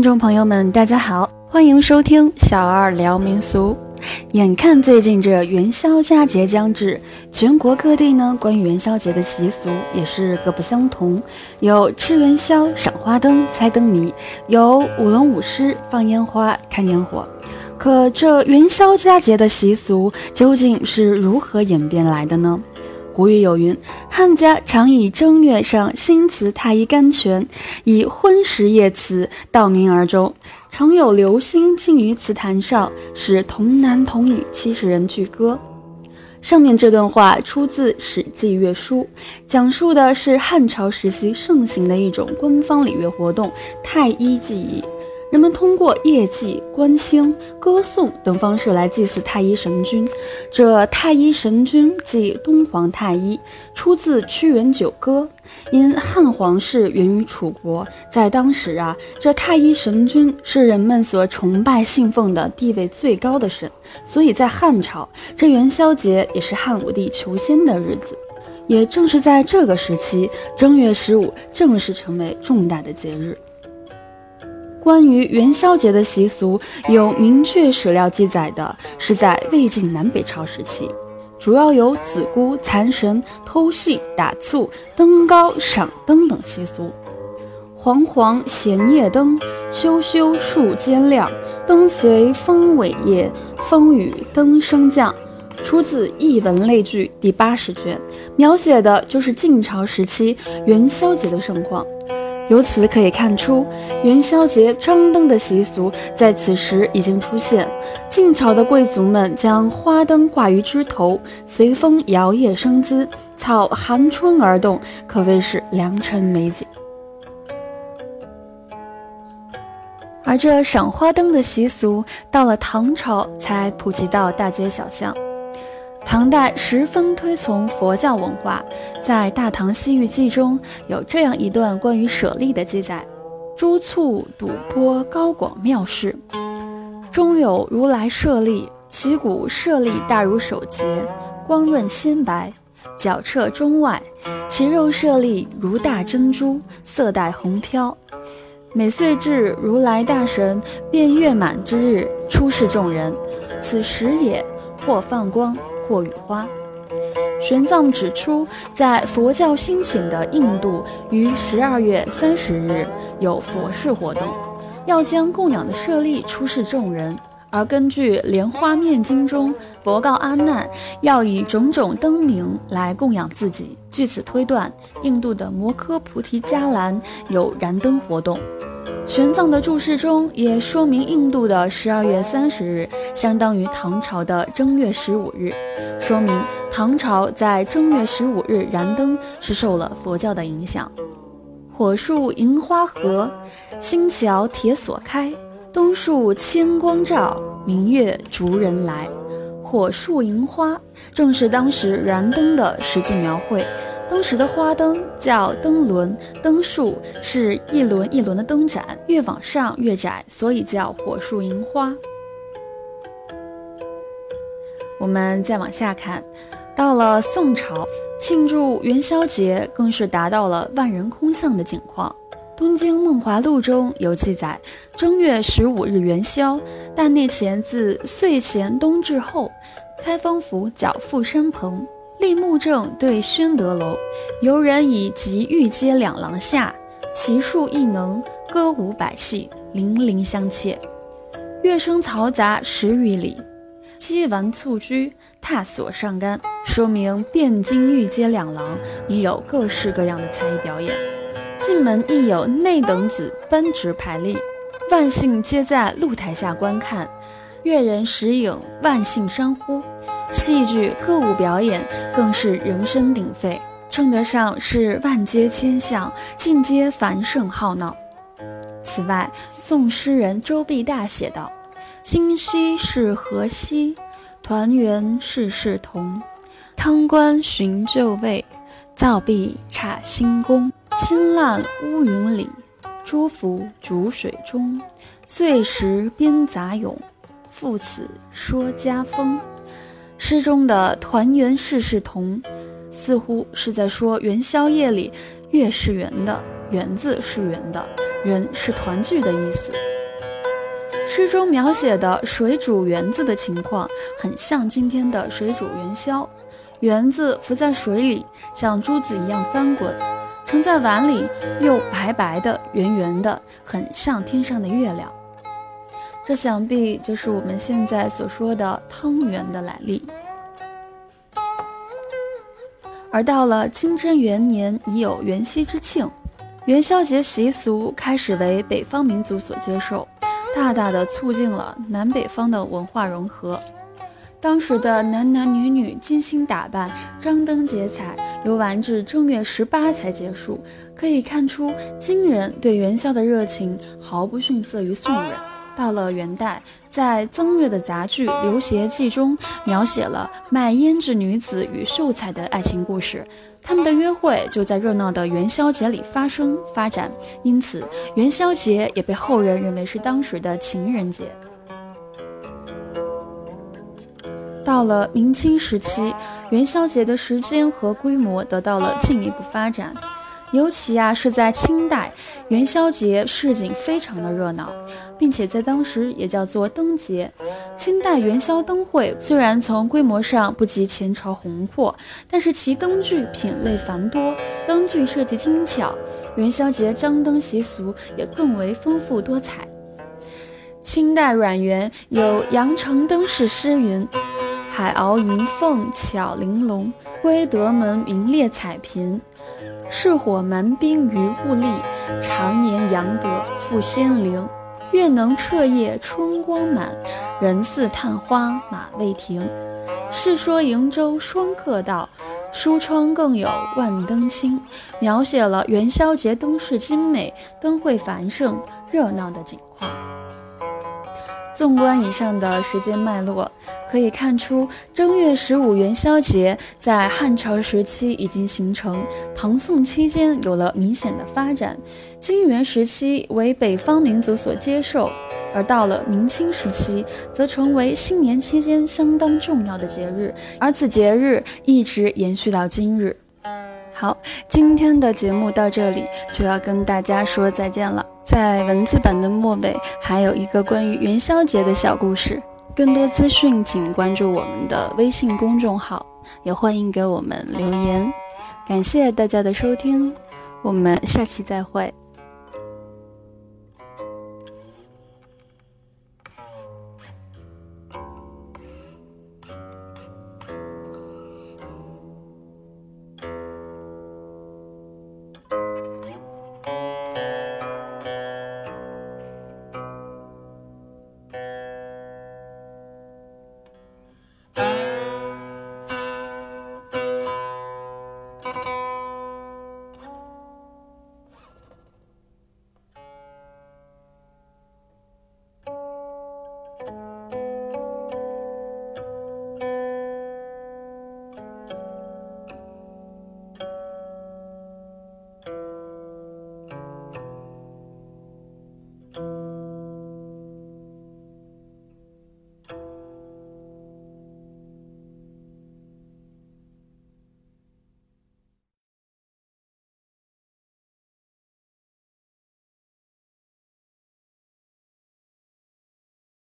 听众朋友们，大家好，欢迎收听小二聊民俗。眼看最近这元宵佳节将至，全国各地呢关于元宵节的习俗也是各不相同，有吃元宵、赏花灯、猜灯谜，有舞龙舞狮、放烟花、看烟火。可这元宵佳节的习俗究竟是如何演变来的呢？古语有云：“汉家常以正月上新祠太医甘泉，以婚时夜祠道明而终。常有流星浸于祠坛上，使童男童女七十人俱歌。”上面这段话出自《史记乐书》，讲述的是汉朝时期盛行的一种官方礼乐活动——太医祭仪。人们通过夜祭、观星、歌颂等方式来祭祀太一神君。这太一神君即东皇太一，出自屈原《九歌》。因汉皇室源于楚国，在当时啊，这太一神君是人们所崇拜信奉的地位最高的神，所以在汉朝，这元宵节也是汉武帝求仙的日子。也正是在这个时期，正月十五正式成为重大的节日。关于元宵节的习俗，有明确史料记载的是在魏晋南北朝时期，主要有子姑蚕神、偷戏、打醋、登高、赏灯等习俗。煌煌衔夜灯，修修树间亮。灯随风尾叶，风雨灯升降。出自《艺文类聚》第八十卷，描写的就是晋朝时期元宵节的盛况。由此可以看出，元宵节张灯的习俗在此时已经出现。晋朝的贵族们将花灯挂于枝头，随风摇曳生姿，草含春而动，可谓是良辰美景。而这赏花灯的习俗，到了唐朝才普及到大街小巷。唐代十分推崇佛教文化，在《大唐西域记》中有这样一段关于舍利的记载：诸处赌波高广妙事，中有如来舍利，其骨舍利大如手节，光润鲜白，脚彻中外，其肉舍利如大珍珠，色带红飘。每岁至如来大神便月满之日，出世众人，此时也，或放光。或雨花，玄奘指出，在佛教兴起的印度，于十二月三十日有佛事活动，要将供养的舍利出示众人。而根据《莲花面经》中，佛告阿难，要以种种灯明来供养自己。据此推断，印度的摩诃菩提伽蓝有燃灯活动。玄奘的注释中也说明，印度的十二月三十日相当于唐朝的正月十五日，说明唐朝在正月十五日燃灯是受了佛教的影响。火树银花合，星桥铁锁开，东树千光照，明月逐人来。火树银花正是当时燃灯的实际描绘。当时的花灯叫灯轮，灯树是一轮一轮的灯盏，越往上越窄，所以叫火树银花。我们再往下看，到了宋朝，庆祝元宵节更是达到了万人空巷的景况。《东京梦华录》中有记载：正月十五日元宵，大内前自岁前冬至后，开封府缴富山棚，立木正对宣德楼，游人以及御街两廊下，其数亦能，歌舞百戏，邻邻相切，乐声嘈杂十余里，击丸蹴鞠，踏索上杆，说明汴京御街两廊已有各式各样的才艺表演。进门亦有内等子奔直排立，万姓皆在露台下观看，乐人时影，万姓山呼，戏剧歌舞表演更是人声鼎沸，称得上是万街千巷，尽皆繁盛浩闹。此外，宋诗人周必大写道：“今夕是何夕？团圆事事同。汤官寻旧位，灶壁差新宫。”新烂乌云里，朱浮逐水中。岁时边杂咏，复此说家风。诗中的“团圆事事同”，似乎是在说元宵夜里月是圆的，圆字是圆的，人是团聚的意思。诗中描写的水煮圆子的情况，很像今天的水煮元宵。圆子浮在水里，像珠子一样翻滚；盛在碗里，又白白的、圆圆的，很像天上的月亮。这想必就是我们现在所说的汤圆的来历。而到了清真元年，已有元夕之庆，元宵节习俗开始为北方民族所接受，大大的促进了南北方的文化融合。当时的男男女女精心打扮，张灯结彩，游玩至正月十八才结束。可以看出，金人对元宵的热情毫不逊色于宋人。到了元代，在曾月的杂剧《刘协记》中，描写了卖胭脂女子与秀才的爱情故事。他们的约会就在热闹的元宵节里发生发展，因此元宵节也被后人认为是当时的情人节。到了明清时期，元宵节的时间和规模得到了进一步发展。尤其啊是在清代，元宵节市井非常的热闹，并且在当时也叫做灯节。清代元宵灯会虽然从规模上不及前朝宏阔，但是其灯具品类繁多，灯具设计精巧，元宵节张灯习俗也更为丰富多彩。清代阮元有《羊城灯饰》诗云：“海鳌云凤巧玲珑，归德门名列彩屏。”是火蛮兵于雾里，常年阳德复仙灵。月能彻夜春光满，人似探花马未停。世说瀛洲双客道，书窗更有万灯清。描写了元宵节灯饰精美、灯会繁盛、热闹的景况。纵观以上的时间脉络，可以看出正月十五元宵节在汉朝时期已经形成，唐宋期间有了明显的发展，金元时期为北方民族所接受，而到了明清时期，则成为新年期间相当重要的节日，而此节日一直延续到今日。好，今天的节目到这里就要跟大家说再见了。在文字版的末尾还有一个关于元宵节的小故事。更多资讯请关注我们的微信公众号，也欢迎给我们留言。感谢大家的收听，我们下期再会。